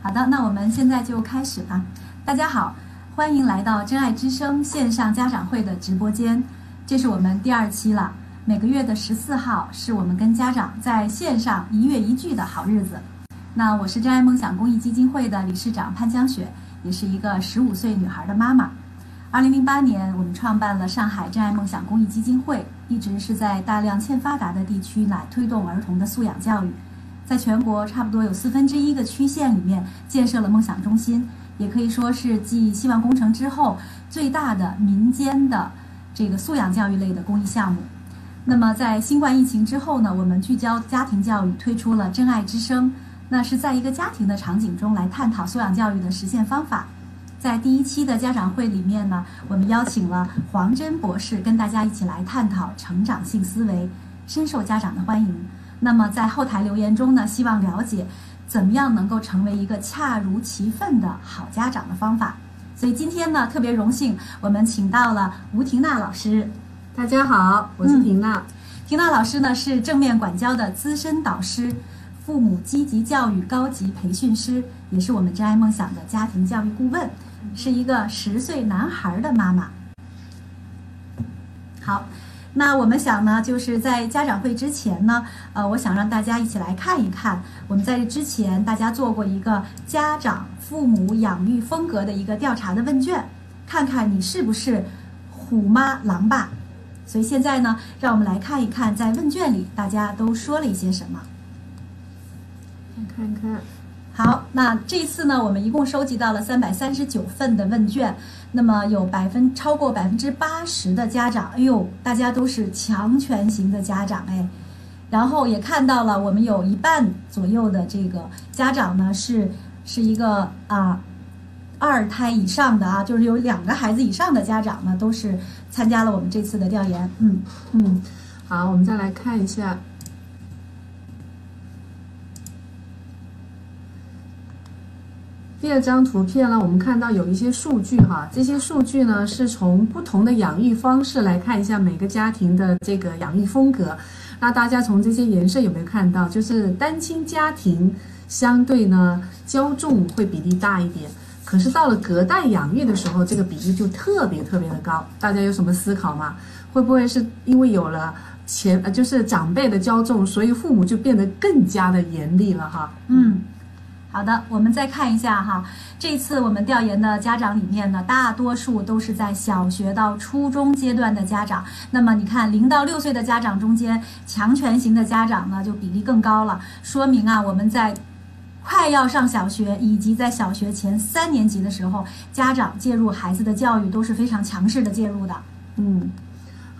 好的，那我们现在就开始吧。大家好，欢迎来到真爱之声线上家长会的直播间，这是我们第二期了。每个月的十四号是我们跟家长在线上一月一聚的好日子。那我是真爱梦想公益基金会的理事长潘江雪，也是一个十五岁女孩的妈妈。二零零八年，我们创办了上海真爱梦想公益基金会，一直是在大量欠发达的地区来推动儿童的素养教育。在全国差不多有四分之一个区县里面建设了梦想中心，也可以说是继希望工程之后最大的民间的这个素养教育类的公益项目。那么在新冠疫情之后呢，我们聚焦家庭教育，推出了真爱之声，那是在一个家庭的场景中来探讨素养教育的实现方法。在第一期的家长会里面呢，我们邀请了黄真博士跟大家一起来探讨成长性思维，深受家长的欢迎。那么在后台留言中呢，希望了解怎么样能够成为一个恰如其分的好家长的方法。所以今天呢，特别荣幸，我们请到了吴婷娜老师。大家好，我是婷娜。婷娜老师呢是正面管教的资深导师，父母积极教育高级培训师，也是我们真爱梦想的家庭教育顾问，是一个十岁男孩的妈妈。好。那我们想呢，就是在家长会之前呢，呃，我想让大家一起来看一看，我们在这之前大家做过一个家长父母养育风格的一个调查的问卷，看看你是不是虎妈狼爸。所以现在呢，让我们来看一看，在问卷里大家都说了一些什么。看看。好，那这次呢，我们一共收集到了三百三十九份的问卷。那么有百分超过百分之八十的家长，哎呦，大家都是强权型的家长哎，然后也看到了我们有一半左右的这个家长呢是是一个啊二胎以上的啊，就是有两个孩子以上的家长呢都是参加了我们这次的调研，嗯嗯，好，我们再来看一下。第二张图片呢，我们看到有一些数据哈，这些数据呢是从不同的养育方式来看一下每个家庭的这个养育风格。那大家从这些颜色有没有看到，就是单亲家庭相对呢骄纵会比例大一点，可是到了隔代养育的时候，这个比例就特别特别的高。大家有什么思考吗？会不会是因为有了前呃就是长辈的骄纵，所以父母就变得更加的严厉了哈？嗯。好的，我们再看一下哈，这次我们调研的家长里面呢，大多数都是在小学到初中阶段的家长。那么你看，零到六岁的家长中间，强权型的家长呢就比例更高了，说明啊，我们在快要上小学以及在小学前三年级的时候，家长介入孩子的教育都是非常强势的介入的。嗯，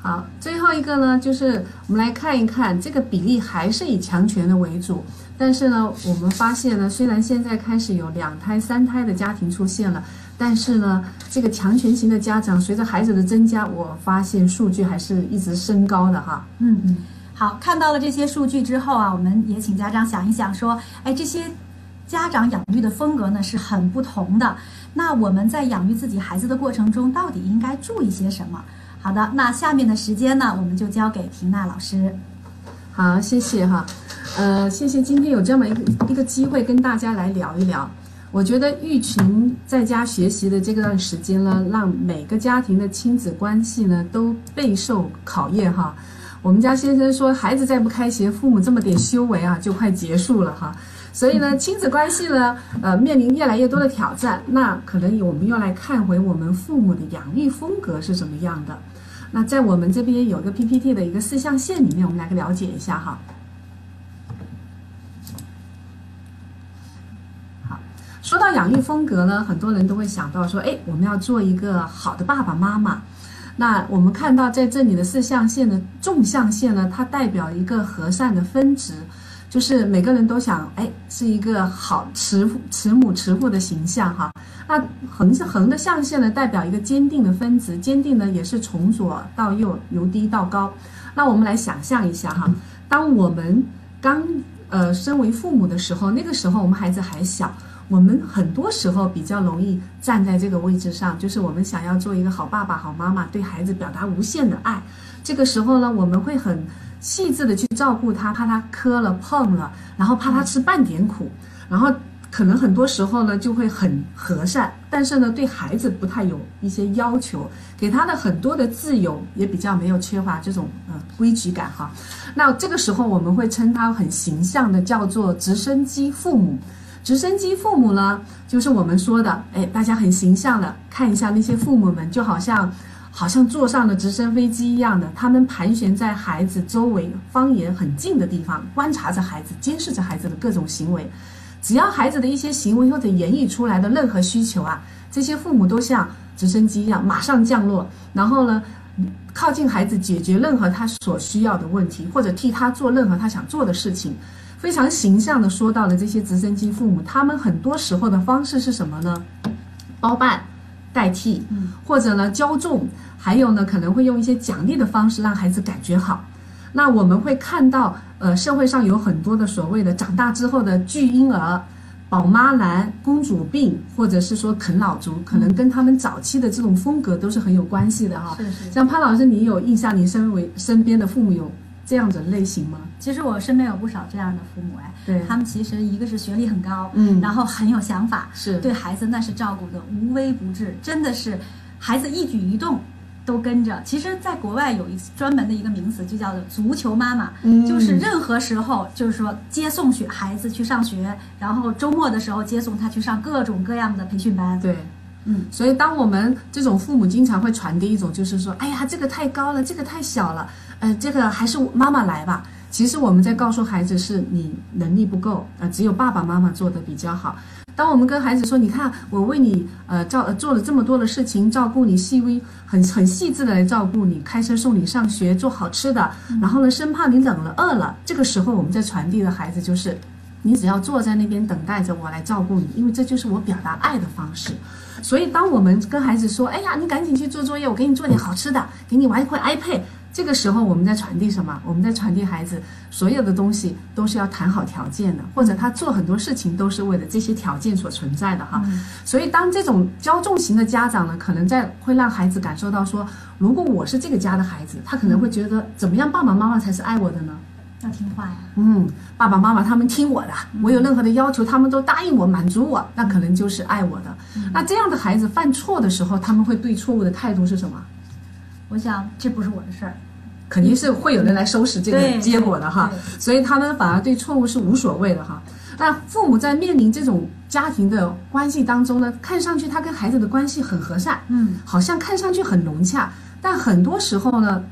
好，最后一个呢，就是我们来看一看这个比例还是以强权的为主。但是呢，我们发现呢，虽然现在开始有两胎、三胎的家庭出现了，但是呢，这个强权型的家长随着孩子的增加，我发现数据还是一直升高的哈。嗯嗯，好，看到了这些数据之后啊，我们也请家长想一想，说，哎，这些家长养育的风格呢是很不同的，那我们在养育自己孩子的过程中，到底应该注意些什么？好的，那下面的时间呢，我们就交给婷娜老师。好，谢谢哈。呃，谢谢今天有这么一个一个机会跟大家来聊一聊。我觉得育群在家学习的这段时间呢，让每个家庭的亲子关系呢都备受考验哈。我们家先生说，孩子再不开学，父母这么点修为啊，就快结束了哈。所以呢，亲子关系呢，呃，面临越来越多的挑战。那可能我们要来看回我们父母的养育风格是什么样的。那在我们这边有个 PPT 的一个四象限里面，我们来了解一下哈。说到养育风格呢，很多人都会想到说，哎，我们要做一个好的爸爸妈妈。那我们看到在这里的四象限的纵象线呢，它代表一个和善的分值，就是每个人都想，哎，是一个好慈慈母慈父的形象哈。那横是横的象限呢，代表一个坚定的分值，坚定呢也是从左到右，由低到高。那我们来想象一下哈，当我们刚呃身为父母的时候，那个时候我们孩子还小。我们很多时候比较容易站在这个位置上，就是我们想要做一个好爸爸、好妈妈，对孩子表达无限的爱。这个时候呢，我们会很细致的去照顾他，怕他磕了碰了，然后怕他吃半点苦，然后可能很多时候呢就会很和善，但是呢对孩子不太有一些要求，给他的很多的自由也比较没有缺乏这种呃规矩感哈。那这个时候我们会称他很形象的叫做直升机父母。直升机父母呢，就是我们说的，哎，大家很形象的看一下那些父母们，就好像。好像坐上了直升飞机一样的，他们盘旋在孩子周围方圆很近的地方，观察着孩子，监视着孩子的各种行为。只要孩子的一些行为或者言语出来的任何需求啊，这些父母都像直升机一样马上降落，然后呢，靠近孩子，解决任何他所需要的问题，或者替他做任何他想做的事情。非常形象的说到了这些直升机父母，他们很多时候的方式是什么呢？包办。代替，或者呢骄纵，还有呢可能会用一些奖励的方式让孩子感觉好。那我们会看到，呃，社会上有很多的所谓的长大之后的巨婴儿、宝妈男、公主病，或者是说啃老族，可能跟他们早期的这种风格都是很有关系的哈。是是。像潘老师，你有印象？你身为身边的父母有？这样的类型吗？其实我身边有不少这样的父母，哎，对他们其实一个是学历很高，嗯，然后很有想法，是对孩子那是照顾的无微不至，真的是孩子一举一动都跟着。其实，在国外有一专门的一个名词，就叫做足球妈妈，嗯，就是任何时候，就是说接送学孩子去上学，然后周末的时候接送他去上各种各样的培训班，对。嗯，所以当我们这种父母经常会传递一种，就是说，哎呀，这个太高了，这个太小了，呃，这个还是妈妈来吧。其实我们在告诉孩子，是你能力不够，呃，只有爸爸妈妈做的比较好。当我们跟孩子说，你看我为你呃照做了这么多的事情，照顾你细微很很细致的来照顾你，开车送你上学，做好吃的，然后呢，生怕你冷了饿了，这个时候我们在传递的孩子就是，你只要坐在那边等待着我来照顾你，因为这就是我表达爱的方式。所以，当我们跟孩子说：“哎呀，你赶紧去做作业，我给你做点好吃的，给你玩一块 iPad。”这个时候，我们在传递什么？我们在传递孩子所有的东西都是要谈好条件的，或者他做很多事情都是为了这些条件所存在的哈。所以，当这种骄纵型的家长呢，可能在会让孩子感受到说：“如果我是这个家的孩子，他可能会觉得怎么样？爸爸妈妈才是爱我的呢？”要听话呀，嗯，爸爸妈妈他们听我的，我有任何的要求，他们都答应我，满足我，那可能就是爱我的。那这样的孩子犯错的时候，他们会对错误的态度是什么？我想这不是我的事儿，肯定是会有人来收拾这个结果的哈。所以他们反而对错误是无所谓的哈。那父母在面临这种家庭的关系当中呢，看上去他跟孩子的关系很和善，嗯，好像看上去很融洽，但很多时候呢。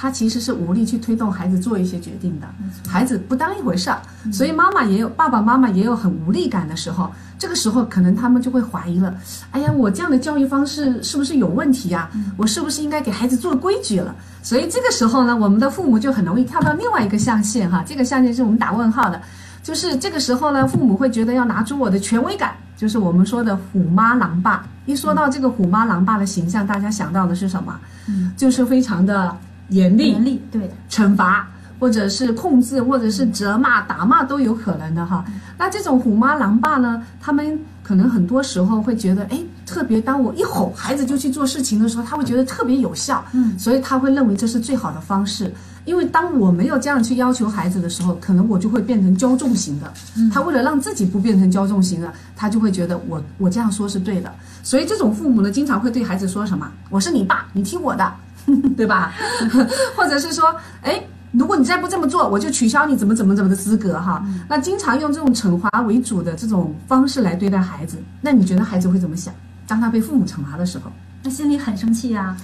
他其实是无力去推动孩子做一些决定的，孩子不当一回事儿，所以妈妈也有爸爸妈妈也有很无力感的时候。这个时候可能他们就会怀疑了：哎呀，我这样的教育方式是不是有问题呀？我是不是应该给孩子做规矩了？所以这个时候呢，我们的父母就很容易跳到另外一个象限哈。这个象限是我们打问号的，就是这个时候呢，父母会觉得要拿出我的权威感，就是我们说的虎妈狼爸。一说到这个虎妈狼爸的形象，大家想到的是什么？嗯，就是非常的。严厉，严厉，对，惩罚，或者是控制，或者是责骂、打骂都有可能的哈。那这种虎妈狼爸呢？他们可能很多时候会觉得，哎，特别当我一吼，孩子就去做事情的时候，他会觉得特别有效，嗯，所以他会认为这是最好的方式。因为当我没有这样去要求孩子的时候，可能我就会变成骄纵型的。他为了让自己不变成骄纵型的，他就会觉得我我这样说是对的。所以这种父母呢，经常会对孩子说什么：“我是你爸，你听我的。” 对吧？或者是说，哎，如果你再不这么做，我就取消你怎么怎么怎么的资格哈。那经常用这种惩罚为主的这种方式来对待孩子，那你觉得孩子会怎么想？当他被父母惩罚的时候，那心里很生气呀。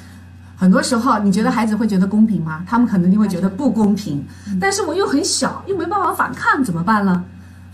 很多时候，你觉得孩子会觉得公平吗？他们可能就会觉得不公平。但是我又很小，又没办法反抗，怎么办呢？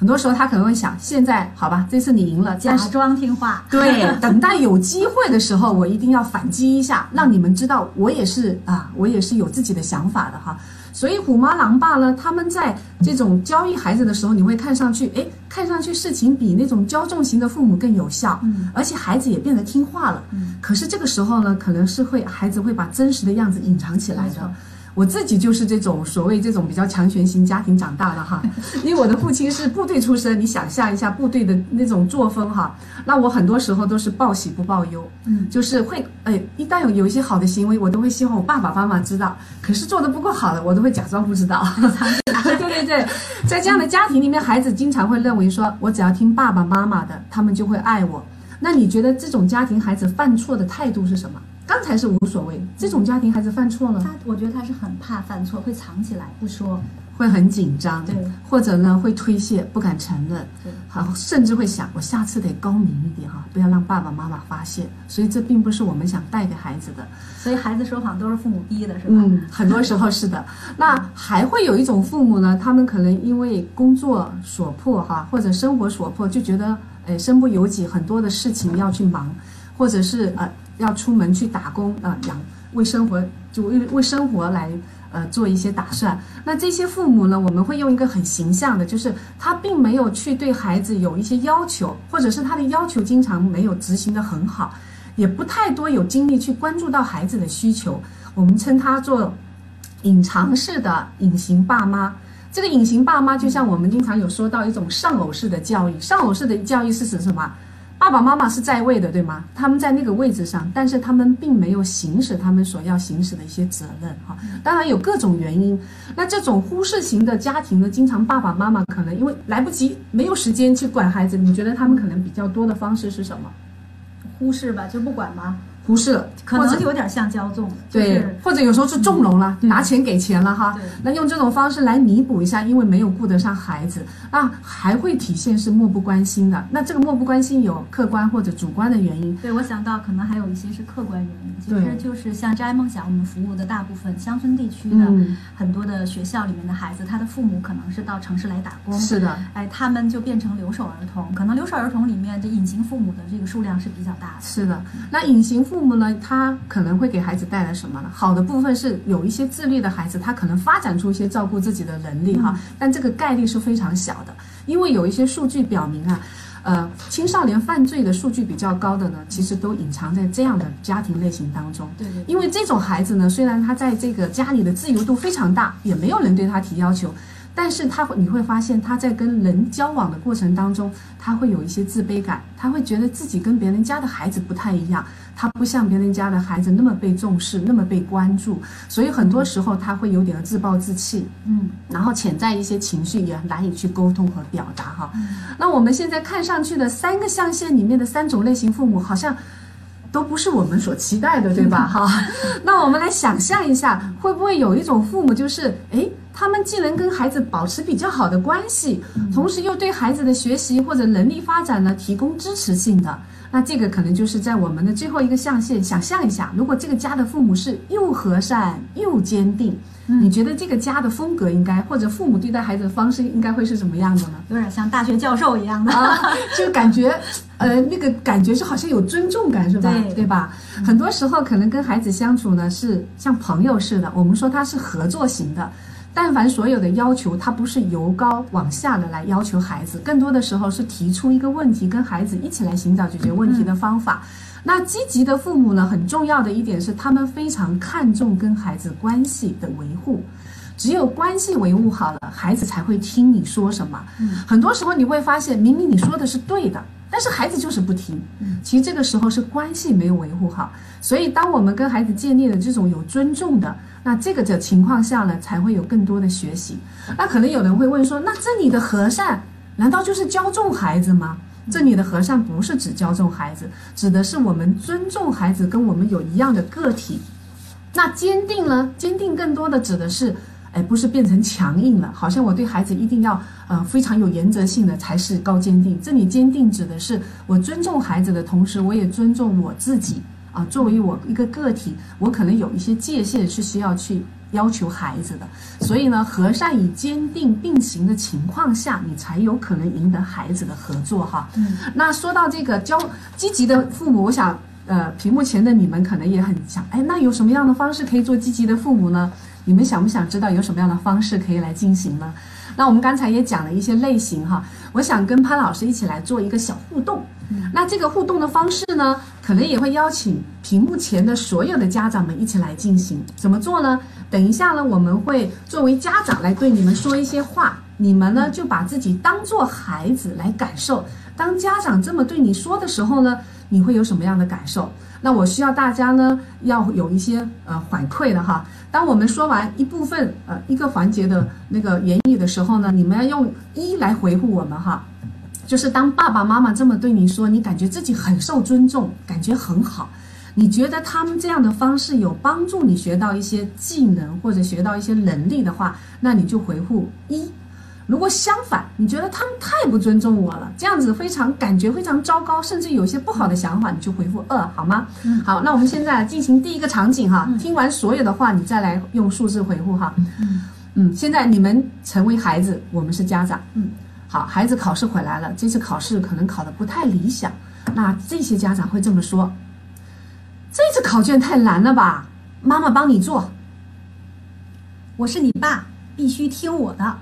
很多时候他可能会想，现在好吧，这次你赢了，假装听话。对，等待有机会的时候，我一定要反击一下，让你们知道我也是啊，我也是有自己的想法的哈。所以虎妈狼爸呢，他们在这种教育孩子的时候，你会看上去，哎，看上去事情比那种骄纵型的父母更有效，嗯，而且孩子也变得听话了，嗯。可是这个时候呢，可能是会孩子会把真实的样子隐藏起来的。我自己就是这种所谓这种比较强权型家庭长大的哈，因为我的父亲是部队出身，你想象一下部队的那种作风哈，那我很多时候都是报喜不报忧，嗯，就是会哎，一旦有有一些好的行为，我都会希望我爸爸妈妈知道，可是做的不够好的，我都会假装不知道。对对对，在这样的家庭里面，孩子经常会认为说，我只要听爸爸妈妈的，他们就会爱我。那你觉得这种家庭孩子犯错的态度是什么？刚才是无所谓，这种家庭孩子犯错了，他我觉得他是很怕犯错，会藏起来不说，会很紧张，对，或者呢会推卸，不敢承认，对，好，甚至会想我下次得高明一点哈，不要让爸爸妈妈发现。所以这并不是我们想带给孩子的。所以孩子说谎都是父母逼的，是吧？嗯，很多时候是的。那还会有一种父母呢，他们可能因为工作所迫哈，或者生活所迫，就觉得哎身不由己，很多的事情要去忙，或者是呃。要出门去打工啊，养为生活就为为生活来呃做一些打算。那这些父母呢，我们会用一个很形象的，就是他并没有去对孩子有一些要求，或者是他的要求经常没有执行的很好，也不太多有精力去关注到孩子的需求。我们称他做隐藏式的隐形爸妈。这个隐形爸妈就像我们经常有说到一种上偶式的教育，上偶式的教育是指什么？爸爸妈妈是在位的，对吗？他们在那个位置上，但是他们并没有行使他们所要行使的一些责任，哈。当然有各种原因。那这种忽视型的家庭呢，经常爸爸妈妈可能因为来不及，没有时间去管孩子。你觉得他们可能比较多的方式是什么？忽视吧，就不管吗？忽视，可能有点像骄纵，对，或者有时候是纵容了，拿钱给钱了哈。那用这种方式来弥补一下，因为没有顾得上孩子，那还会体现是漠不关心的。那这个漠不关心有客观或者主观的原因。对，我想到可能还有一些是客观原因，其实就是像真爱梦想我们服务的大部分乡村地区的很多的学校里面的孩子，他的父母可能是到城市来打工，是的，哎，他们就变成留守儿童，可能留守儿童里面这隐形父母的这个数量是比较大的。是的，那隐形。父母呢，他可能会给孩子带来什么呢？好的部分是有一些自律的孩子，他可能发展出一些照顾自己的能力哈，但这个概率是非常小的，因为有一些数据表明啊，呃，青少年犯罪的数据比较高的呢，其实都隐藏在这样的家庭类型当中。对对。因为这种孩子呢，虽然他在这个家里的自由度非常大，也没有人对他提要求。但是他会，你会发现他在跟人交往的过程当中，他会有一些自卑感，他会觉得自己跟别人家的孩子不太一样，他不像别人家的孩子那么被重视，那么被关注，所以很多时候他会有点自暴自弃，嗯，然后潜在一些情绪也难以去沟通和表达哈。那我们现在看上去的三个象限里面的三种类型父母，好像都不是我们所期待的，对吧？哈，那我们来想象一下，会不会有一种父母就是，哎？他们既能跟孩子保持比较好的关系，同时又对孩子的学习或者能力发展呢提供支持性的，那这个可能就是在我们的最后一个象限。想象一下，如果这个家的父母是又和善又坚定，你觉得这个家的风格应该或者父母对待孩子的方式应该会是什么样的呢？有点像大学教授一样的，就感觉，呃，那个感觉是好像有尊重感，是吧？对，对吧？很多时候可能跟孩子相处呢是像朋友似的，我们说他是合作型的。但凡所有的要求，他不是由高往下的来要求孩子，更多的时候是提出一个问题，跟孩子一起来寻找解决问题的方法。那积极的父母呢，很重要的一点是，他们非常看重跟孩子关系的维护。只有关系维护好了，孩子才会听你说什么。很多时候你会发现，明明你说的是对的。但是孩子就是不听，其实这个时候是关系没有维护好，所以当我们跟孩子建立了这种有尊重的，那这个的情况下呢，才会有更多的学习。那可能有人会问说，那这里的和善难道就是骄纵孩子吗？这里的和善不是指骄纵孩子，指的是我们尊重孩子，跟我们有一样的个体。那坚定呢？坚定更多的指的是。哎，不是变成强硬了，好像我对孩子一定要呃非常有原则性的才是高坚定。这里坚定指的是我尊重孩子的同时，我也尊重我自己啊。作为我一个个体，我可能有一些界限是需要去要求孩子的。所以呢，和善与坚定并行的情况下，你才有可能赢得孩子的合作哈。嗯。那说到这个教积极的父母，我想呃屏幕前的你们可能也很想，哎，那有什么样的方式可以做积极的父母呢？你们想不想知道有什么样的方式可以来进行呢？那我们刚才也讲了一些类型哈，我想跟潘老师一起来做一个小互动。那这个互动的方式呢，可能也会邀请屏幕前的所有的家长们一起来进行。怎么做呢？等一下呢，我们会作为家长来对你们说一些话，你们呢就把自己当做孩子来感受。当家长这么对你说的时候呢，你会有什么样的感受？那我需要大家呢要有一些呃反馈的哈。当我们说完一部分呃一个环节的那个言语的时候呢，你们要用一来回复我们哈。就是当爸爸妈妈这么对你说，你感觉自己很受尊重，感觉很好，你觉得他们这样的方式有帮助你学到一些技能或者学到一些能力的话，那你就回复一。如果相反，你觉得他们太不尊重我了，这样子非常感觉非常糟糕，甚至有些不好的想法，你就回复二，好吗？嗯好，那我们现在进行第一个场景哈，听完所有的话，你再来用数字回复哈。嗯嗯，现在你们成为孩子，我们是家长。嗯，好，孩子考试回来了，这次考试可能考得不太理想，那这些家长会这么说：这次考卷太难了吧？妈妈帮你做。我是你爸，必须听我的。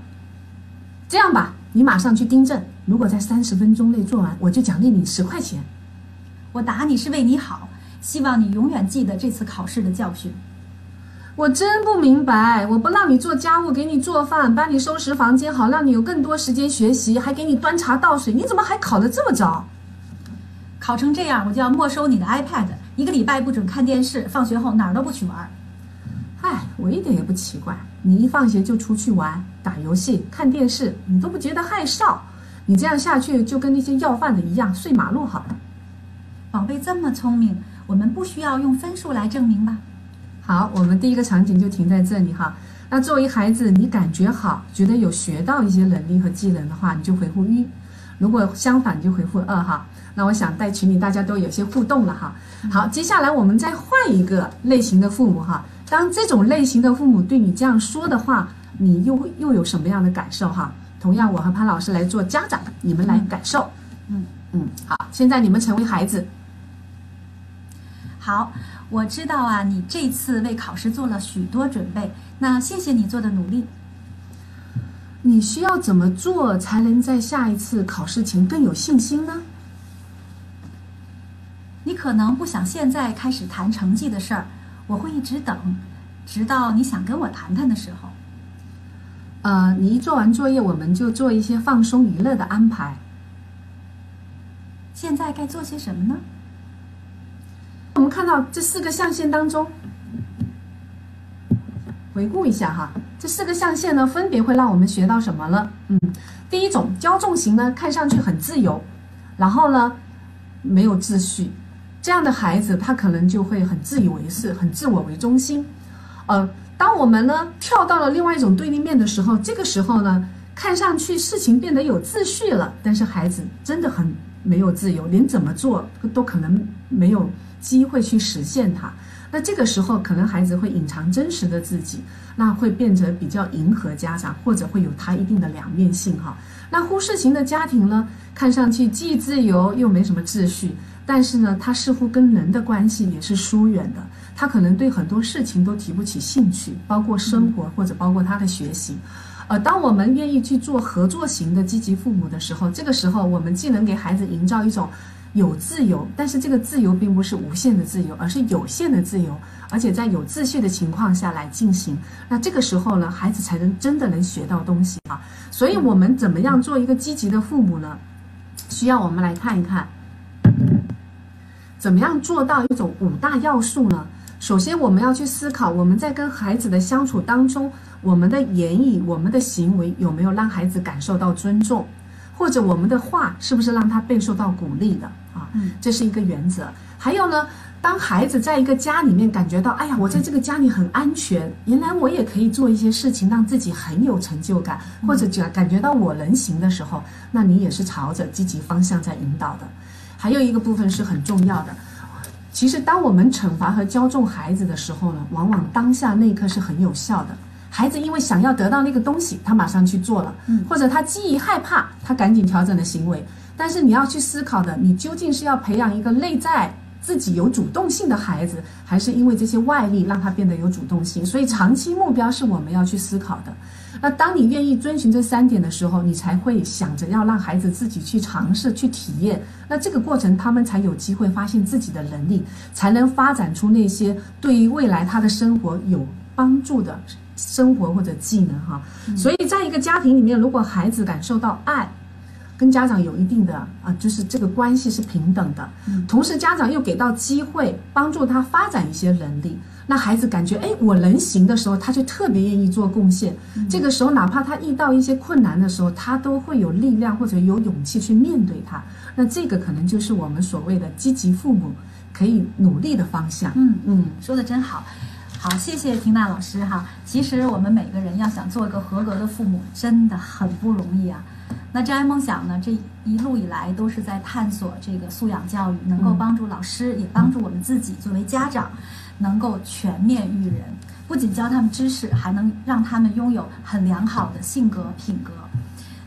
这样吧，你马上去订正，如果在三十分钟内做完，我就奖励你十块钱。我打你是为你好，希望你永远记得这次考试的教训。我真不明白，我不让你做家务，给你做饭，帮你收拾房间，好让你有更多时间学习，还给你端茶倒水，你怎么还考得这么糟？考成这样，我就要没收你的 iPad，一个礼拜不准看电视，放学后哪儿都不许玩。唉，我一点也不奇怪，你一放学就出去玩、打游戏、看电视，你都不觉得害臊。你这样下去就跟那些要饭的一样，睡马路好了。宝贝这么聪明，我们不需要用分数来证明吧？好，我们第一个场景就停在这里哈。那作为孩子，你感觉好，觉得有学到一些能力和技能的话，你就回复一；如果相反，你就回复二哈。那我想在群里大家都有些互动了哈。好，接下来我们再换一个类型的父母哈。当这种类型的父母对你这样说的话，你又会又有什么样的感受哈？同样，我和潘老师来做家长，你们来感受。嗯嗯，好，现在你们成为孩子，好，我知道啊，你这次为考试做了许多准备，那谢谢你做的努力。你需要怎么做才能在下一次考试前更有信心呢？你可能不想现在开始谈成绩的事儿，我会一直等，直到你想跟我谈谈的时候。呃，你一做完作业，我们就做一些放松娱乐的安排。现在该做些什么呢？我们看到这四个象限当中，回顾一下哈，这四个象限呢，分别会让我们学到什么了？嗯，第一种骄纵型呢，看上去很自由，然后呢，没有秩序，这样的孩子他可能就会很自以为是，很自我为中心。呃，当我们呢跳到了另外一种对立面的时候，这个时候呢，看上去事情变得有秩序了，但是孩子真的很没有自由，连怎么做都可能没有机会去实现它。那这个时候，可能孩子会隐藏真实的自己，那会变得比较迎合家长，或者会有他一定的两面性哈。那忽视型的家庭呢，看上去既自由又没什么秩序，但是呢，他似乎跟人的关系也是疏远的，他可能对很多事情都提不起兴趣，包括生活或者包括他的学习。呃，当我们愿意去做合作型的积极父母的时候，这个时候我们既能给孩子营造一种有自由，但是这个自由并不是无限的自由，而是有限的自由，而且在有秩序的情况下来进行。那这个时候呢，孩子才能真的能学到东西啊。所以，我们怎么样做一个积极的父母呢？需要我们来看一看，怎么样做到一种五大要素呢？首先，我们要去思考，我们在跟孩子的相处当中，我们的言语、我们的行为有没有让孩子感受到尊重，或者我们的话是不是让他备受到鼓励的啊？嗯，这是一个原则。还有呢，当孩子在一个家里面感觉到，哎呀，我在这个家里很安全，原来我也可以做一些事情，让自己很有成就感，或者感感觉到我能行的时候，那你也是朝着积极方向在引导的。还有一个部分是很重要的。其实，当我们惩罚和骄纵孩子的时候呢，往往当下那一刻是很有效的。孩子因为想要得到那个东西，他马上去做了，嗯或者他基于害怕，他赶紧调整了行为。但是你要去思考的，你究竟是要培养一个内在自己有主动性的孩子，还是因为这些外力让他变得有主动性？所以长期目标是我们要去思考的。那当你愿意遵循这三点的时候，你才会想着要让孩子自己去尝试、去体验。那这个过程，他们才有机会发现自己的能力，才能发展出那些对于未来他的生活有帮助的生活或者技能哈。所以，在一个家庭里面，如果孩子感受到爱，跟家长有一定的啊，就是这个关系是平等的，同时家长又给到机会帮助他发展一些能力。那孩子感觉哎，我能行的时候，他就特别愿意做贡献。这个时候，哪怕他遇到一些困难的时候，他都会有力量或者有勇气去面对它。那这个可能就是我们所谓的积极父母可以努力的方向。嗯嗯，说的真好，好，谢谢缇娜老师哈。其实我们每个人要想做一个合格的父母，真的很不容易啊。那真爱梦想呢，这一路以来都是在探索这个素养教育，能够帮助老师，也帮助我们自己作为家长。能够全面育人，不仅教他们知识，还能让他们拥有很良好的性格品格。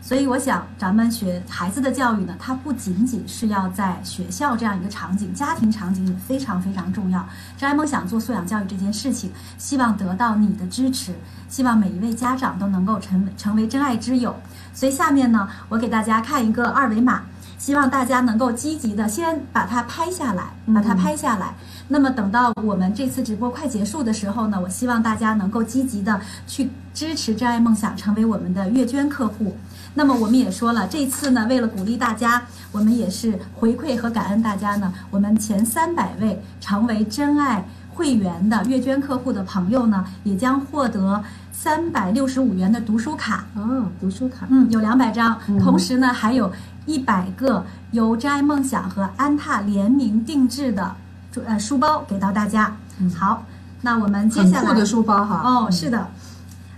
所以，我想咱们学孩子的教育呢，它不仅仅是要在学校这样一个场景，家庭场景也非常非常重要。张爱梦想做素养教育这件事情，希望得到你的支持，希望每一位家长都能够成成为真爱之友。所以，下面呢，我给大家看一个二维码，希望大家能够积极的先把它拍下来，把它拍下来。那么等到我们这次直播快结束的时候呢，我希望大家能够积极的去支持真爱梦想，成为我们的月捐客户。那么我们也说了，这次呢，为了鼓励大家，我们也是回馈和感恩大家呢，我们前三百位成为真爱会员的月捐客户的朋友呢，也将获得三百六十五元的读书卡。哦，读书卡，嗯，有两百张，同时呢，还有一百个由真爱梦想和安踏联名定制的。呃，书包给到大家。好，那我们接下来的书包哈。哦，是的。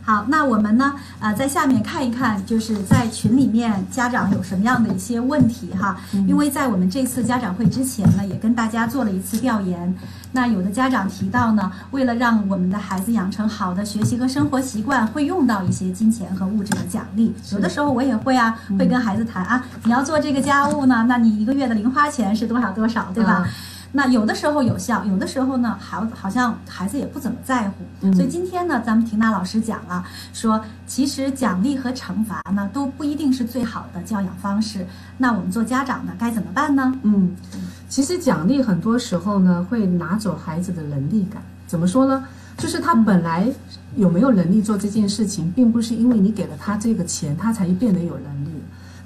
好，那我们呢？呃，在下面看一看，就是在群里面家长有什么样的一些问题哈。因为在我们这次家长会之前呢，也跟大家做了一次调研。那有的家长提到呢，为了让我们的孩子养成好的学习和生活习惯，会用到一些金钱和物质的奖励。有的时候我也会啊，会跟孩子谈啊，你要做这个家务呢，那你一个月的零花钱是多少多少，对吧？那有的时候有效，有的时候呢，好好像孩子也不怎么在乎。所以今天呢，咱们婷娜老师讲了，说其实奖励和惩罚呢都不一定是最好的教养方式。那我们做家长的该怎么办呢？嗯，其实奖励很多时候呢会拿走孩子的能力感。怎么说呢？就是他本来有没有能力做这件事情，并不是因为你给了他这个钱，他才变得有能力。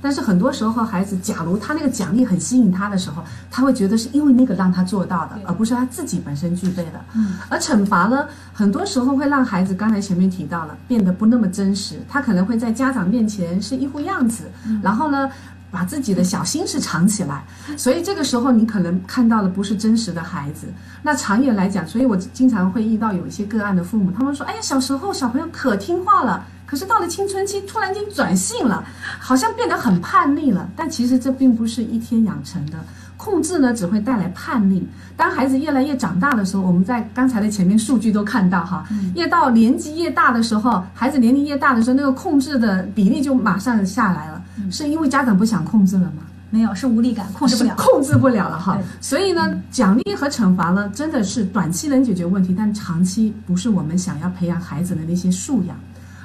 但是很多时候，孩子假如他那个奖励很吸引他的时候，他会觉得是因为那个让他做到的，而不是他自己本身具备的。嗯。而惩罚呢，很多时候会让孩子刚才前面提到了，变得不那么真实。他可能会在家长面前是一副样子，然后呢，把自己的小心事藏起来。所以这个时候，你可能看到的不是真实的孩子。那长远来讲，所以我经常会遇到有一些个案的父母，他们说：“哎呀，小时候小朋友可听话了。”可是到了青春期，突然间转性了，好像变得很叛逆了。但其实这并不是一天养成的，控制呢只会带来叛逆。当孩子越来越长大的时候，我们在刚才的前面数据都看到哈，越到年纪越大的时候，孩子年龄越大的时候，那个控制的比例就马上下来了。是因为家长不想控制了吗？没有，是无力感控制不了，控制不了了哈。所以呢，奖励和惩罚呢，真的是短期能解决问题，但长期不是我们想要培养孩子的那些素养。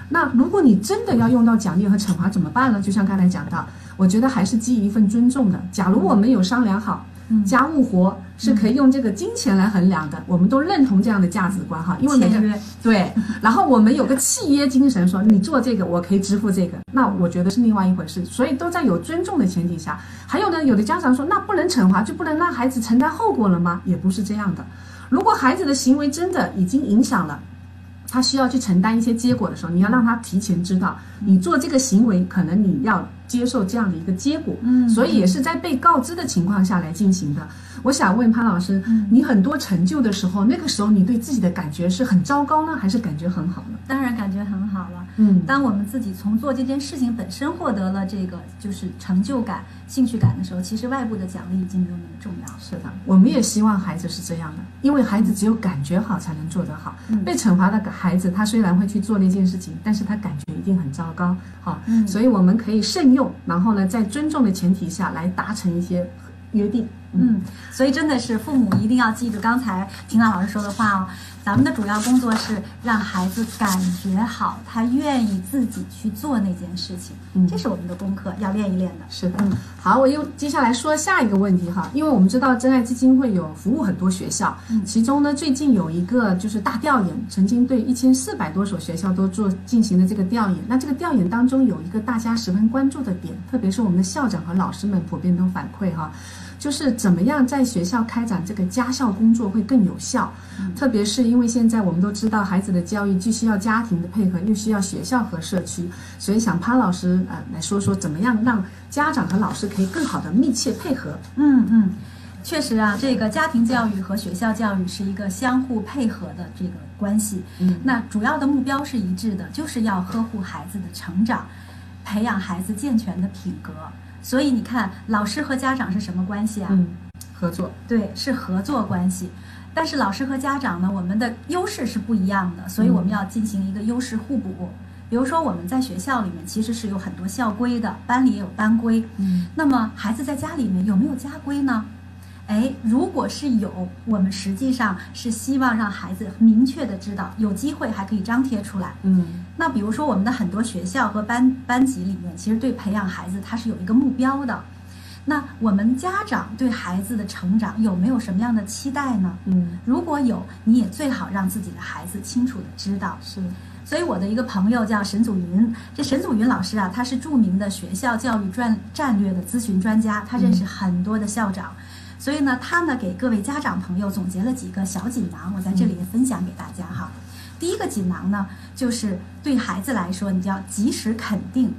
那如果你真的要用到奖励和惩罚怎么办呢？就像刚才讲到，我觉得还是基于一份尊重的。假如我们有商量好，家务活是可以用这个金钱来衡量的，我们都认同这样的价值观哈，因为每个人对，然后我们有个契约精神，说你做这个我可以支付这个，那我觉得是另外一回事。所以都在有尊重的前提下。还有呢，有的家长说，那不能惩罚就不能让孩子承担后果了吗？也不是这样的。如果孩子的行为真的已经影响了。他需要去承担一些结果的时候，你要让他提前知道，你做这个行为可能你要接受这样的一个结果。嗯，所以也是在被告知的情况下来进行的。我想问潘老师，你很多成就的时候，那个时候你对自己的感觉是很糟糕呢，还是感觉很好呢？当然感觉很好了。嗯，当我们自己从做这件事情本身获得了这个就是成就感、兴趣感的时候，其实外部的奖励已经没有那么重要。是的，我们也希望孩子是这样的，因为孩子只有感觉好才能做得好。被惩罚的孩子，他虽然会去做那件事情，但是他感觉一定很糟糕。好，所以我们可以慎用，然后呢，在尊重的前提下来达成一些约定。嗯，所以真的是父母一定要记住刚才听到老师说的话哦。咱们的主要工作是让孩子感觉好，他愿意自己去做那件事情，嗯这是我们的功课，要练一练的。是的，好，我又接下来说下一个问题哈，因为我们知道真爱基金会有服务很多学校，嗯其中呢最近有一个就是大调研，曾经对一千四百多所学校都做进行了这个调研。那这个调研当中有一个大家十分关注的点，特别是我们的校长和老师们普遍都反馈哈，就是怎么样在学校开展这个家校工作会更有效。特别是因为现在我们都知道，孩子的教育既需要家庭的配合，又需要学校和社区，所以想潘老师呃来说说怎么样让家长和老师可以更好的密切配合。嗯嗯，确实啊，这个家庭教育和学校教育是一个相互配合的这个关系。嗯那主要的目标是一致的，就是要呵护孩子的成长，培养孩子健全的品格。所以你看，老师和家长是什么关系啊？嗯，合作。对，是合作关系。但是老师和家长呢，我们的优势是不一样的，所以我们要进行一个优势互补。比如说我们在学校里面其实是有很多校规的，班里也有班规。嗯那么孩子在家里面有没有家规呢？哎，如果是有，我们实际上是希望让孩子明确的知道，有机会还可以张贴出来。嗯那比如说我们的很多学校和班班级里面，其实对培养孩子他是有一个目标的。那我们家长对孩子的成长有没有什么样的期待呢？嗯，如果有，你也最好让自己的孩子清楚的知道。是所以我的一个朋友叫沈祖云，这沈祖云老师啊，他是著名的学校教育专战略的咨询专家，他认识很多的校长，所以呢，他呢给各位家长朋友总结了几个小锦囊，我在这里也分享给大家哈。第一个锦囊呢，就是对孩子来说，你就要及时肯定，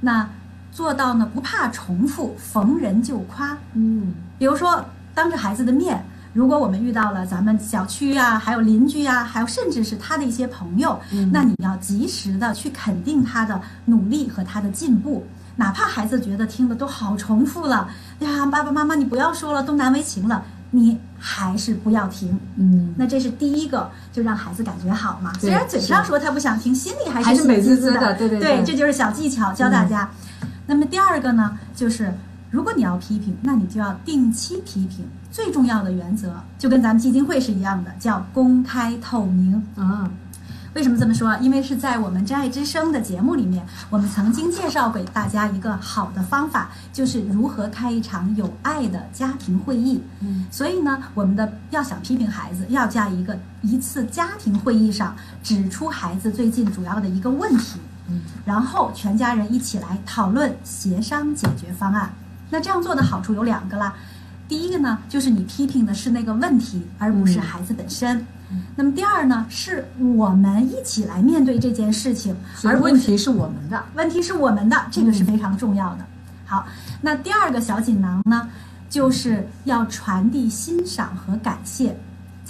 那做到呢不怕重复，逢人就夸，嗯。比如说，当着孩子的面，如果我们遇到了咱们小区啊，还有邻居啊，还有甚至是他的一些朋友，嗯。那你要及时的去肯定他的努力和他的进步，哪怕孩子觉得听的都好重复了，哎呀，爸爸妈妈你不要说了，都难为情了，你还是不要停。嗯，那这是第一个，就让孩子感觉好嘛。虽然嘴上说他不想听，心里还还是美滋滋滋的。对对。对这就是小技巧，教大家。那么第二个呢，就是如果你要批评，那你就要定期批评。最重要的原则就跟咱们基金会是一样的，叫公开透明。啊，为什么这么说？因为是在我们真爱之声的节目里面，我们曾经介绍给大家一个好的方法，就是如何开一场有爱的家庭会议。嗯所以呢，我们的要想批评孩子，要在一个一次家庭会议上指出孩子最近主要的一个问题，嗯然后全家人一起来讨论协商解决方案。那这样做的好处有两个啦，第一个呢，就是你批评的是那个问题，而不是嗯孩子本身。那么第二呢，是我们一起来面对这件事情，而问题是我们的。问题是我们的，这个是非常重要的。好，那第二个小锦囊呢，就是要传递欣赏和感谢。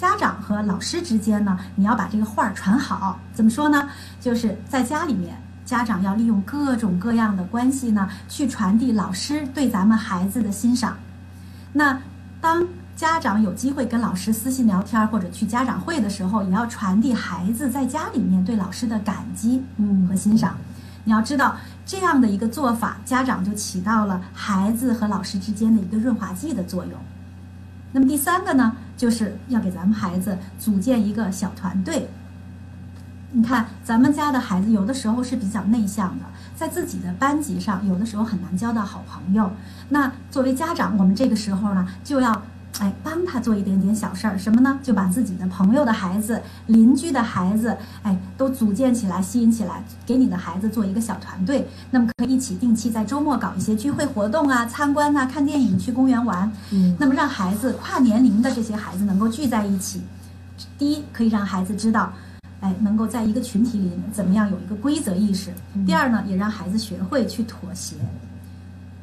家长和老师之间呢，你要把这个话儿传好。怎么说呢？就是在家里面，家长要利用各种各样的关系呢，去传递老师对咱们孩子的欣赏。那当家长有机会跟老师私信聊天或者去家长会的时候，也要传递孩子在家里面对老师的感激嗯和欣赏。你要知道，这样的一个做法，家长就起到了孩子和老师之间的一个润滑剂的作用。那么第三个呢，就是要给咱们孩子组建一个小团队。你看，咱们家的孩子有的时候是比较内向的，在自己的班级上，有的时候很难交到好朋友。那作为家长，我们这个时候呢，就要哎帮他做一点点小事儿，什么呢？就把自己的朋友的孩子、邻居的孩子，哎，都组建起来、吸引起来，给你的孩子做一个小团队。那么可以一起定期在周末搞一些聚会活动啊、参观啊、看电影、去公园玩。嗯那么让孩子跨年龄的这些孩子能够聚在一起，第一可以让孩子知道，哎，能够在一个群体里怎么样有一个规则意识。第二呢，也让孩子学会去妥协。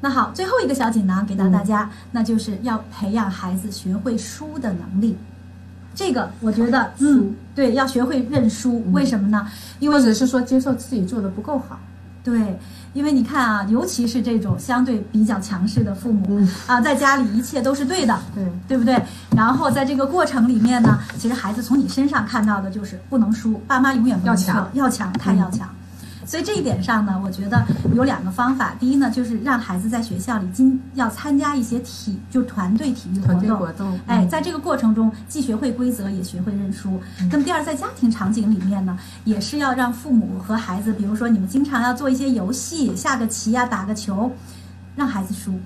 那好，最后一个小锦囊给到大家，那就是要培养孩子学会输的能力。这个我觉得，嗯，对，要学会认输。为什么呢？因为或者是说接受自己做的不够好。对，因为你看啊，尤其是这种相对比较强势的父母、嗯啊，在家里一切都是对的，对，对不对？然后在这个过程里面呢，其实孩子从你身上看到的就是不能输，爸妈永远不要强，要强，太要强。所以这一点上呢，我觉得有两个方法。第一呢，就是让孩子在学校里经要参加一些体就团队体育活动，活动，哎，嗯在这个过程中既学会规则，也学会认输。那么第二，在家庭场景里面呢，也是要让父母和孩子，比如说你们经常要做一些游戏，下个棋呀、打个球，让孩子输，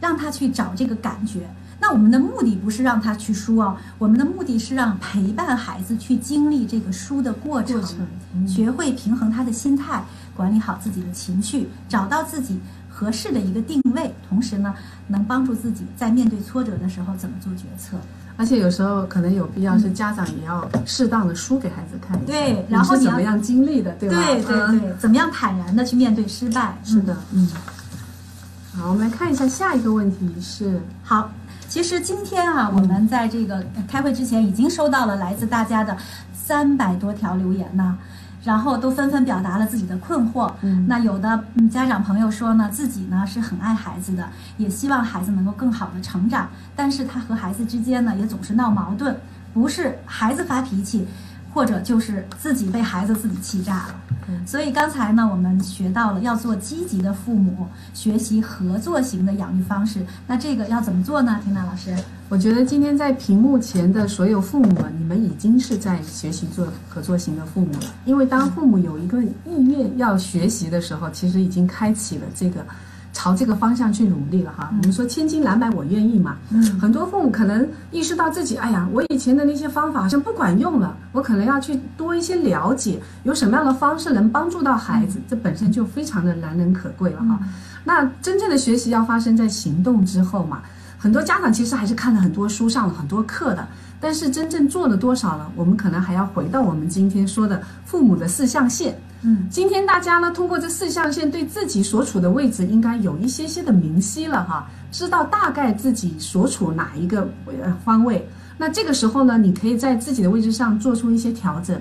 让他去找这个感觉。那我们的目的不是让他去输哦，我们的目的是让陪伴孩子去经历这个输的过程，过程嗯学会平衡他的心态，管理好自己的情绪，找到自己合适的一个定位，同时呢，能帮助自己在面对挫折的时候怎么做决策。而且有时候可能有必要是家长也要适当的输给孩子看一下，对然后怎么样经历的，对吧？对对嗯对，怎么样坦然的去面对失败？是的，嗯。好，我们来看一下下一个问题是，好，其实今天啊，我们在这个呃开会之前已经收到了来自大家的三百多条留言呢，然后都纷纷表达了自己的困惑。嗯那有的嗯家长朋友说呢，自己呢是很爱孩子的，也希望孩子能够更好的成长，但是他和孩子之间呢也总是闹矛盾，不是孩子发脾气，或者就是自己被孩子自己气炸了。嗯所以刚才呢，我们学到了要做积极的父母，学习合作型的养育方式。那这个要怎么做呢？缇娜老师，我觉得今天在屏幕前的所有父母们，你们已经是在学习做合作型的父母了。因为当父母有一个意愿要学习的时候，其实已经开启了这个朝这个方向去努力了哈。我们说千金难买我愿意嘛，嗯很多父母可能意识到自己，哎呀，我以前的那些方法好像不管用了，我可能要去多一些了解，有什么样的方式能帮助到孩子，这本身就非常的难能可贵了哈。那真正的学习要发生在行动之后嘛。很多家长其实还是看了很多书，上了很多课的，但是真正做了多少了？我们可能还要回到我们今天说的父母的四象限。嗯今天大家呢，通过这四象限，对自己所处的位置应该有一些些的明晰了哈，知道大概自己所处哪一个呃方位。那这个时候呢，你可以在自己的位置上做出一些调整。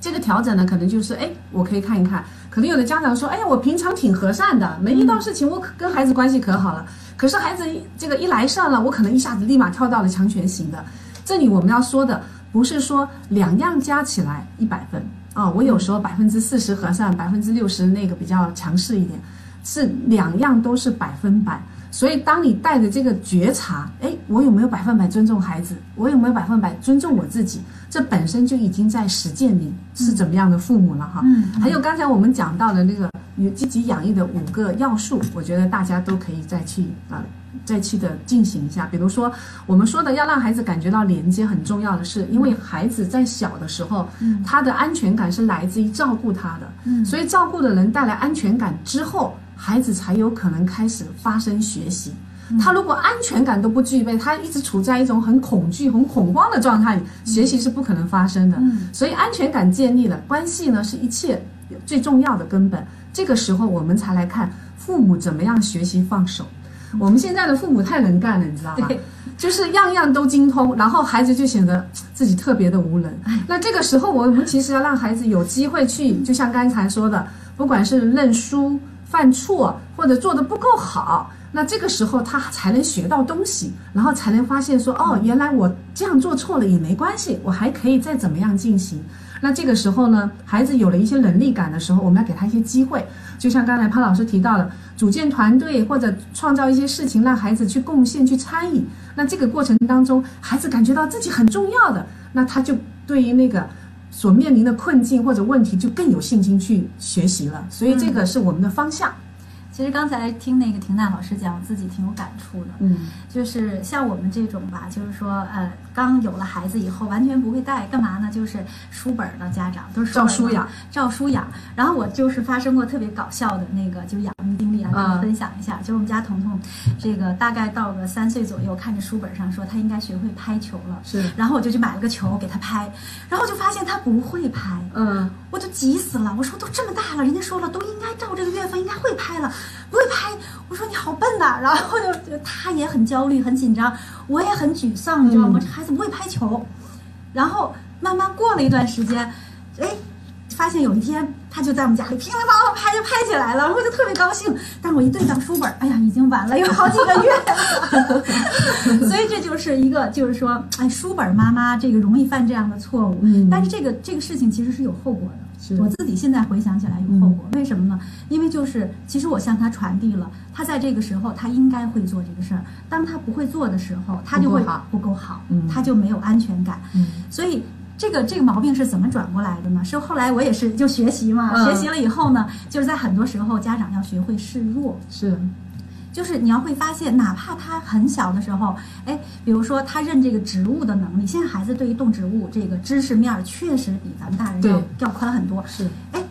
这个调整呢，可能就是哎，我可以看一看。可能有的家长说，哎，我平常挺和善的，没遇到事情，我跟孩子关系可好了。可是孩子这个一来上了，我可能一下子立马跳到了强权型的。这里我们要说的不是说两样加起来一百分啊、我有时候百分之四十和善，百分之六十那个比较强势一点，是两样都是百分百。所以当你带着这个觉察，哎，我有没有百分百尊重孩子？我有没有百分百尊重我自己？这本身就已经在实践你是怎么样的父母了哈。嗯还有刚才我们讲到的那个与积极养育的五个要素，我觉得大家都可以再去啊、再去的进行一下。比如说我们说的要让孩子感觉到连接，很重要的是，因为孩子在小的时候，嗯他的安全感是来自于照顾他的，嗯所以照顾的人带来安全感之后，孩子才有可能开始发生学习。他如果安全感都不具备，他一直处在一种很恐惧、很恐慌的状态里，学习是不可能发生的。嗯所以安全感建立了，关系呢是一切最重要的根本。这个时候我们才来看父母怎么样学习放手。我们现在的父母太能干了，你知道吗？对，就是样样都精通，然后孩子就显得自己特别的无能。那这个时候，我们其实要让孩子有机会去，就像刚才说的，不管是认输、犯错，或者做的不够好，那这个时候他才能学到东西，然后才能发现说，哦，原来我这样做错了也没关系，我还可以再怎么样进行。那这个时候呢，孩子有了一些能力感的时候，我们要给他一些机会，就像刚才潘老师提到的，组建团队或者创造一些事情，让孩子去贡献、去参与。那这个过程当中，孩子感觉到自己很重要的，那他就对于那个所面临的困境或者问题就更有信心去学习了。所以这个是我们的方向。其实刚才听那个婷娜老师讲，我自己挺有感触的。嗯就是像我们这种吧，就是说，呃，刚有了孩子以后，完全不会带，干嘛呢？就是书本的家长都是照书养，照书养。然后我就是发生过特别搞笑的那个，就养育经历啊，跟嗯你分享一下。就是我们家彤彤，这个大概到个三岁左右，看着书本上说他应该学会拍球了，是然后我就去买了个球给他拍，然后就发现他不会拍，嗯我就急死了。我说都这么大了，人家说了都应该照这个月份应该会拍了，不会拍。我说你好笨呐、然后就就他也很焦虑很紧张，我也很沮丧，你知道吗？嗯这孩子不会拍球。然后慢慢过了一段时间，哎，发现有一天他就在我们家里乒乒乓乓拍就拍起来了，然后我就特别高兴。但是我一对上书本，哎呀，已经晚了有好几个月了。所以这就是一个，就是说，哎，书本妈妈这个容易犯这样的错误。嗯但是这个这个事情其实是有后果的。是。我自己现在回想起来有后果，为什么呢？因为就是其实我向他传递了，他在这个时候他应该会做这个事儿，当他不会做的时候，他就会不够好。不够好，嗯。他就没有安全感。嗯。所以这个这个毛病是怎么转过来的呢？是后来我也是就学习嘛，嗯。学习了以后呢，就是在很多时候家长要学会示弱，是就是你要会发现，哪怕他很小的时候，哎，比如说他认这个植物的能力，现在孩子对于动植物这个知识面儿确实比咱们大人要要宽很多。是，哎，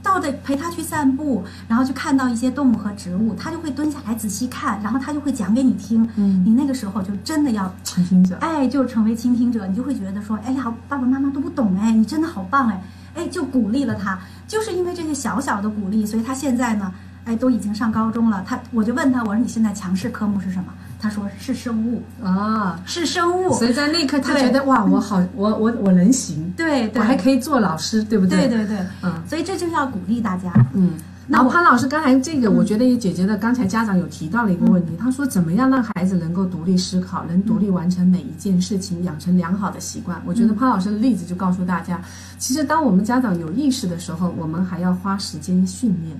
到的陪他去散步，然后去看到一些动物和植物，他就会蹲下来仔细看，然后他就会讲给你听。嗯你那个时候就真的要，倾听者，哎，就成为倾听者，你就会觉得说，哎呀，爸爸妈妈都不懂哎，你真的好棒哎，哎，就鼓励了他，就是因为这些小小的鼓励，所以他现在呢，哎，都已经上高中了，他我就问他，我说你现在强势科目是什么？他说是生物，啊，是生物。所以在那一刻他觉得哇，我好，我我我能行，对对，我还可以做老师，对不对对？对对，嗯所以这就是要鼓励大家。嗯。然后潘老师刚才这个，我觉得也解决了刚才家长有提到的一个问题。他说，怎么样让孩子能够独立思考，能独立完成每一件事情，养成良好的习惯？我觉得潘老师的例子就告诉大家，其实当我们家长有意识的时候，我们还要花时间训练。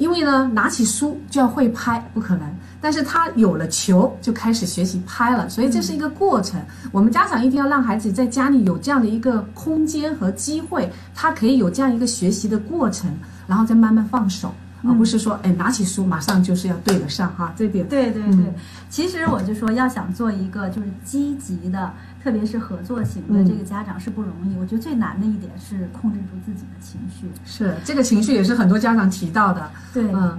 因为呢，拿起书就要会拍，不可能。但是他有了球，就开始学习拍了，所以这是一个过程。我们家长一定要让孩子在家里有这样的一个空间和机会，他可以有这样一个学习的过程，然后再慢慢放手，而不是说，哎，拿起书马上就是要对得上哈。这点，对对对，嗯其实我就说，要想做一个就是积极的，特别是合作型的嗯这个家长是不容易。我觉得最难的一点是控制住自己的情绪。是这个情绪也是很多家长提到的。对，嗯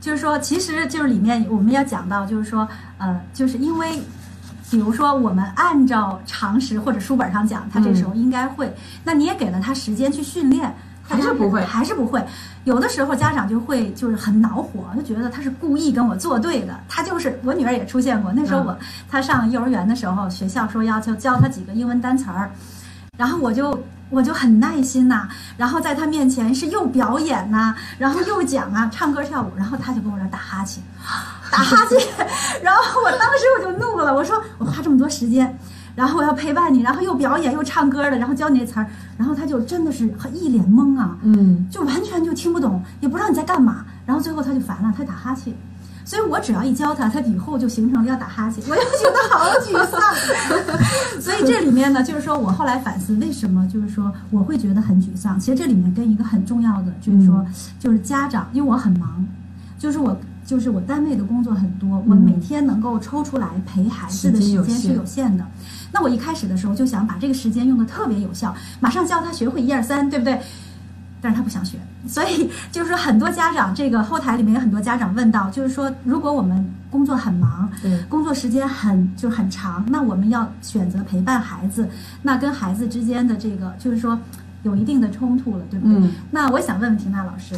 就是说，其实就是里面我们要讲到，就是说，呃，就是因为。比如说，我们按照常识或者书本上讲，他这时候应该会，那你也给了他时间去训练，还是不会还是不会。有的时候家长就会就是很恼火，就觉得他是故意跟我作对的。他就是我女儿也出现过，那时候我、她上幼儿园的时候，学校说要求教她几个英文单词儿，然后我就我就很耐心呐、然后在她面前是又表演呐、然后又讲啊，唱歌跳舞，然后她就跟我这儿打哈欠，打哈欠，然后我当时我就怒了，我说我花这么多时间。然后我要陪伴你，然后又表演又唱歌的，然后教你那词儿，然后他就真的是一脸懵啊，嗯，就完全就听不懂，也不知道你在干嘛。然后最后他就烦了，他打哈欠。所以我只要一教他，他以后就形成了要打哈欠，我就觉得好沮丧。所以这里面呢，就是说我后来反思，为什么就是说我会觉得很沮丧？其实这里面跟一个很重要的就是说，就是家长，因为我很忙，就是我就是我单位的工作很多，我每天能够抽出来陪孩子的时间是有限的。那我一开始的时候就想把这个时间用的特别有效，马上教他学会一二三，对不对？但是他不想学，所以就是说很多家长，这个后台里面有很多家长问到，就是说如果我们工作很忙，对，工作时间很就是很长，那我们要选择陪伴孩子，那跟孩子之间的这个就是说有一定的冲突了，对不对？嗯那我想问问缇娜老师，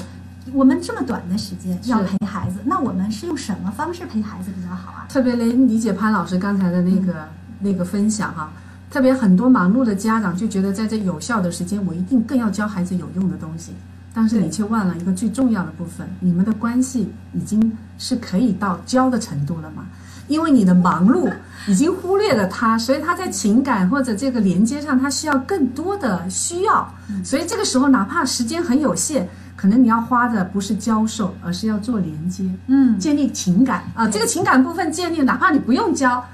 我们这么短的时间要陪孩子，那我们是用什么方式陪孩子比较好啊？特别能理解潘老师刚才的那个、那个分享哈。特别很多忙碌的家长就觉得在这有效的时间，我一定更要教孩子有用的东西，但是你却忘了一个最重要的部分，你们的关系已经是可以到教的程度了吗？因为你的忙碌已经忽略了他，所以他在情感或者这个连接上，他需要更多的需要，所以这个时候哪怕时间很有限，可能你要花的不是教授，而是要做连接。嗯，建立情感啊，这个情感部分建立，哪怕你不用教，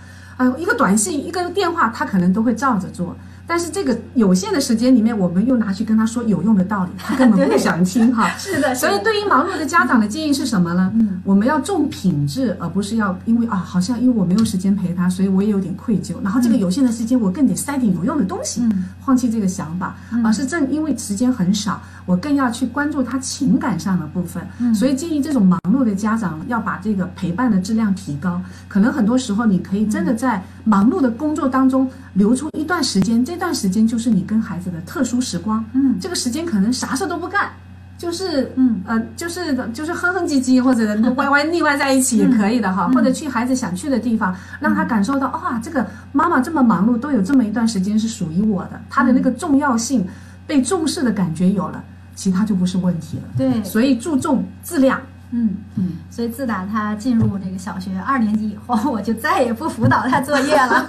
呃，一个短信、一个电话，他可能都会照着做。但是这个有限的时间里面，我们又拿去跟他说有用的道理，他根本不想听哈。是的，所以对于忙碌的家长的建议是什么呢？嗯，我们要重品质，而不是要因为啊，好像因为我没有时间陪他，所以我也有点愧疚。然后这个有限的时间，我更得塞点有用的东西，嗯放弃这个想法，而是正因为时间很少，我更要去关注他情感上的部分。嗯所以建议这种忙碌的家长要把这个陪伴的质量提高。可能很多时候你可以真的在忙碌的工作当中留出一段时间，这段时间就是你跟孩子的特殊时光。嗯这个时间可能啥事都不干。就是嗯呃，就是就是哼哼唧唧，或者 歪歪腻歪在一起也可以的哈，嗯或者去孩子想去的地方，让他感受到哇，这个妈妈这么忙碌，都有这么一段时间是属于我的，他的那个重要性被重视的感觉有了，其他就不是问题了。对，所以注重质量，嗯嗯，所以自打他进入这个小学二年级以后，我就再也不辅导他作业了。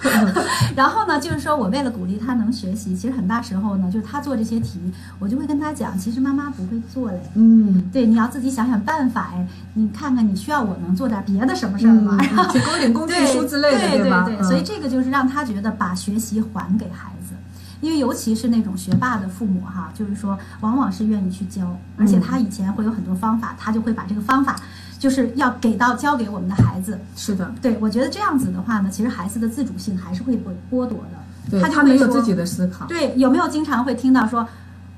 然后呢，就是说我为了鼓励他能学习，其实很大时候呢，就是他做这些题，我就会跟他讲，其实妈妈不会做嘞。嗯，对，你要自己想想办法哎，你看看你需要我能做点别的什么事儿吗？然 后提供点工具书之类的，对吧？对对，嗯所以这个就是让他觉得把学习还给孩子，因为尤其是那种学霸的父母哈，就是说往往是愿意去教，而且他以前会有很多方法，他就会把这个方法就是要给到教给我们的孩子。是的，对我觉得这样子的话呢，其实孩子的自主性还是会被剥夺的，对他就会有自己的思考。对，有没有经常会听到说，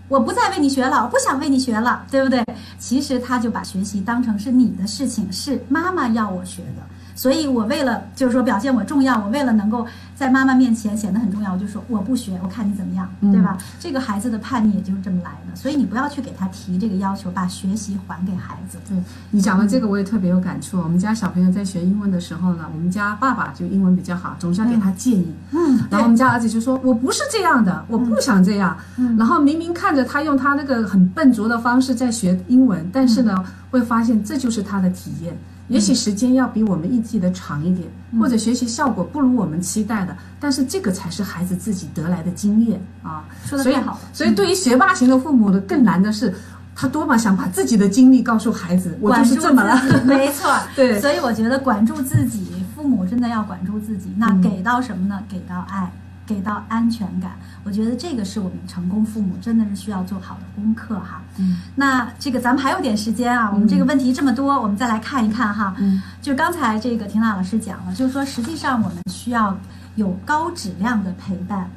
我不再为你学了，我不想为你学了，对不对？其实他就把学习当成是你的事情，是妈妈要我学的。所以我为了就是说表现我重要，我为了能够在妈妈面前显得很重要，我就说我不学，我看你怎么样，对吧？这个孩子的叛逆也就是这么来的。所以你不要去给他提这个要求，把学习还给孩子。对你讲的这个我也特别有感触。我们家小朋友在学英文的时候呢，我们家爸爸就英文比较好，总是要给他建议。嗯，然后我们家儿子就说：“我不是这样的，我不想这样。嗯然后明明看着他用他那个很笨拙的方式在学英文，但是呢，会发现这就是他的体验。也许时间要比我们预计的长一点，或者学习效果不如我们期待的，但是这个才是孩子自己得来的经验啊。说的太好了。所以对于学霸型的父母的，更难的是，他多么想把自己的经历告诉孩子，我就是这么了。没错，对所以我觉得管住自己，父母真的要管住自己。那嗯给到什么呢？给到爱，给到安全感。我觉得这个是我们成功父母真的是需要做好的功课哈。嗯，那这个咱们还有点时间啊，我们这个问题这么多，我们再来看一看哈。嗯，就刚才这个婷娜老师讲了，就是说实际上我们需要有高质量的陪伴。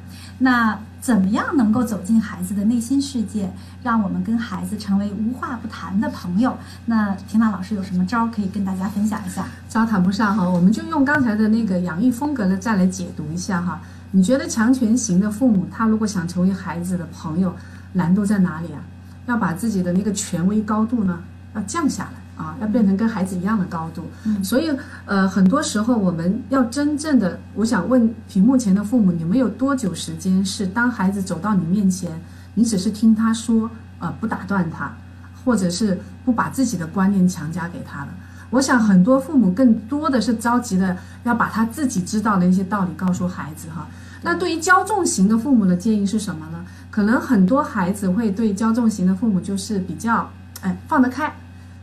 那怎么样能够走进孩子的内心世界，让我们跟孩子成为无话不谈的朋友？那婷娜老师有什么招儿可以跟大家分享一下？招谈不上哈，我们就用刚才的那个养育风格呢，再来解读一下哈。你觉得强权型的父母，他如果想成为孩子的朋友，难度在哪里啊？要把自己的那个权威高度呢，要降下来啊，要变成跟孩子一样的高度。嗯所以呃，很多时候我们要真正的，我想问屏幕前的父母，你们有多久时间是当孩子走到你面前，你只是听他说，呃，不打断他，或者是不把自己的观念强加给他的？我想很多父母更多的是着急的要把他自己知道的一些道理告诉孩子哈。那对于骄纵型的父母的建议是什么呢？可能很多孩子会对骄纵型的父母就是比较哎放得开，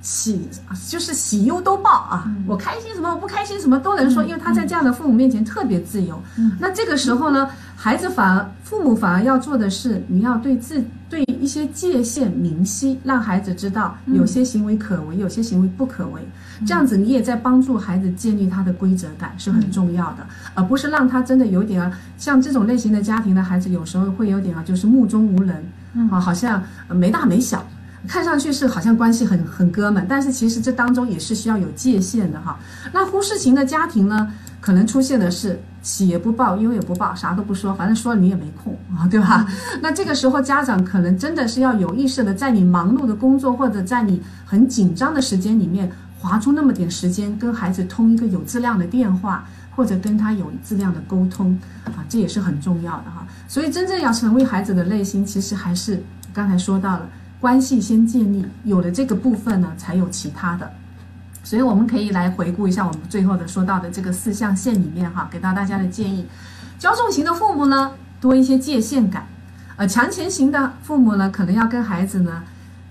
喜就是喜忧都报啊，嗯我开心什么我不开心什么都能说，因为他在这样的父母面前特别自由。嗯那这个时候呢，孩子反而父母反而要做的是，你要对自对一些界限明晰，让孩子知道有些行为可为，有些行为不可为。这样子你也在帮助孩子建立他的规则感，是很重要的，而不是让他真的有点啊，像这种类型的家庭的孩子，有时候会有点啊，就是目中无人，嗯啊，好像呃没大没小。看上去是好像关系很很哥们，但是其实这当中也是需要有界限的哈。那忽视型的家庭呢，可能出现的是喜也不报，忧也不报，啥都不说，反正说了你也没空啊，对吧？那这个时候家长可能真的是要有意识的，在你忙碌的工作或者在你很紧张的时间里面，划出那么点时间跟孩子通一个有质量的电话，或者跟他有质量的沟通啊，这也是很重要的哈。所以真正要成为孩子的内心，其实还是刚才说到了。关系先建立，有了这个部分呢，才有其他的。所以我们可以来回顾一下我们最后的说到的这个四象限里面哈，给到大家的建议。骄纵型的父母呢，多一些界限感；呃，强权型的父母呢，可能要跟孩子呢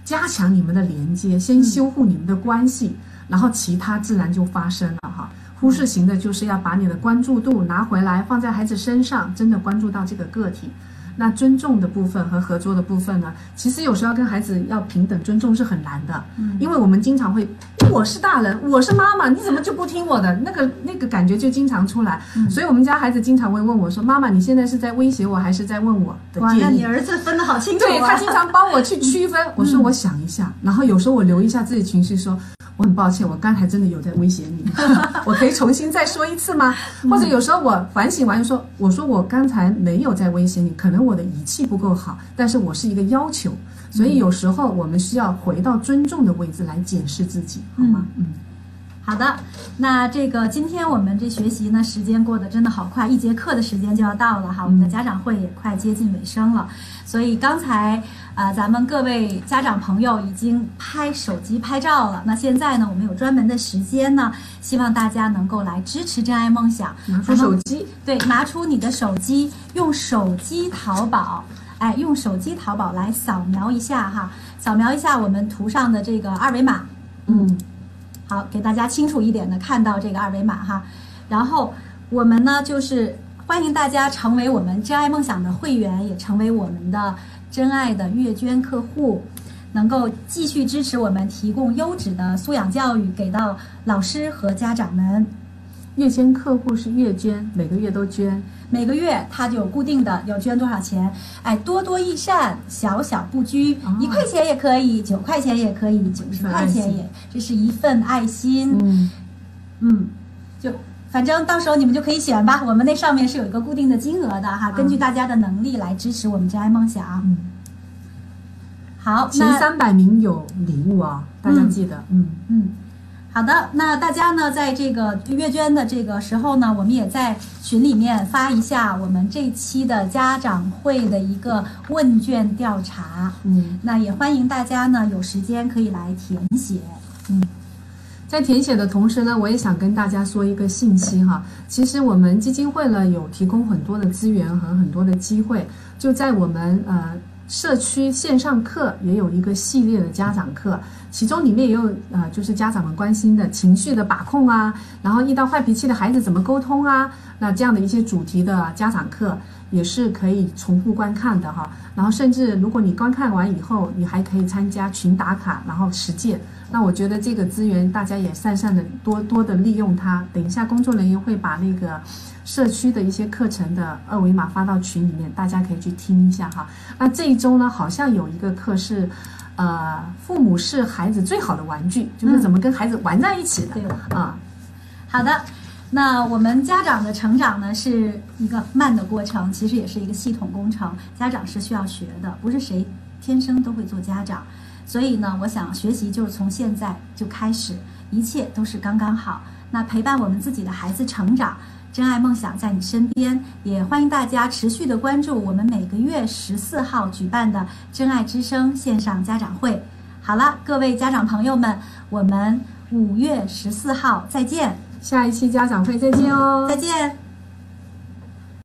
加强你们的连接，先修护你们的关系，然后其他自然就发生了哈。忽视型的就是要把你的关注度拿回来，放在孩子身上，真的关注到这个个体。那尊重的部分和合作的部分呢？其实有时候要跟孩子要平等尊重是很难的，嗯因为我们经常会，我是大人，我是妈妈，你怎么就不听我的？那个那个感觉就经常出来。嗯所以我们家孩子经常会问我说：“妈妈，你现在是在威胁我，还是在问我的哇，那建议你儿子分得好清楚啊！对他经常帮我去区分。我说我想一下，然后有时候我留一下自己情绪，说我很抱歉，我刚才真的有在威胁你，我可以重新再说一次吗？或者有时候我反省完就说，我说我刚才没有在威胁你，可能我的语气不够好，但是我是一个要求，所以有时候我们需要回到尊重的位置来检视自己，好吗？嗯。好的，那这个今天我们这学习呢，时间过得真的好快，一节课的时间就要到了哈，我们的家长会也快接近尾声了，所以刚才啊、咱们各位家长朋友已经拍手机拍照了，那现在呢，我们有专门的时间呢，希望大家能够来支持真爱梦想，拿出手机，对，拿出你的手机，用手机淘宝，哎，用手机淘宝来扫描一下哈，扫描一下我们图上的这个二维码，嗯，好，给大家清楚一点的看到这个二维码哈。然后我们呢，就是欢迎大家成为我们真爱梦想的会员，也成为我们的真爱的月捐客户，能够继续支持我们，提供优质的素养教育给到老师和家长们。月捐客户是月捐，每个月都捐。每个月他就有固定的要捐多少钱，哎，多多益善，小小不拘，哦一块钱也可以，九块钱也可以，九十块钱也，这是一份爱心。嗯，嗯，就反正到时候你们就可以选吧。我们那上面是有一个固定的金额的哈，根据大家的能力来支持我们真爱梦想。嗯好，前那三百名有礼物啊，大家记得。嗯嗯，好的，那大家呢，在这个阅卷的这个时候呢，我们也在群里面发一下我们这期的家长会的一个问卷调查。嗯，那也欢迎大家呢有时间可以来填写。嗯在填写的同时呢，我也想跟大家说一个信息哈。其实我们基金会呢有提供很多的资源和很多的机会，就在我们呃社区线上课也有一个系列的家长课，其中里面也有呃就是家长们关心的情绪的把控啊，然后遇到坏脾气的孩子怎么沟通啊，那这样的一些主题的家长课也是可以重复观看的哈。然后甚至如果你观看完以后，你还可以参加群打卡，然后实践。那我觉得这个资源大家也善善的多多的利用它。等一下工作人员会把那个社区的一些课程的二维码发到群里面，大家可以去听一下哈。那这一周呢，好像有一个课是，呃，父母是孩子最好的玩具，就是怎么跟孩子玩在一起的对了。啊。好的，那我们家长的成长呢是一个慢的过程，其实也是一个系统工程。家长是需要学的，不是谁天生都会做家长。所以呢，我想学习就是从现在就开始，一切都是刚刚好。那陪伴我们自己的孩子成长，真爱梦想在你身边，也欢迎大家持续的关注我们每个月十四号举办的真爱之声线上家长会。好了，各位家长朋友们，我们五月十四号再见，下一期家长会再见哦，再见。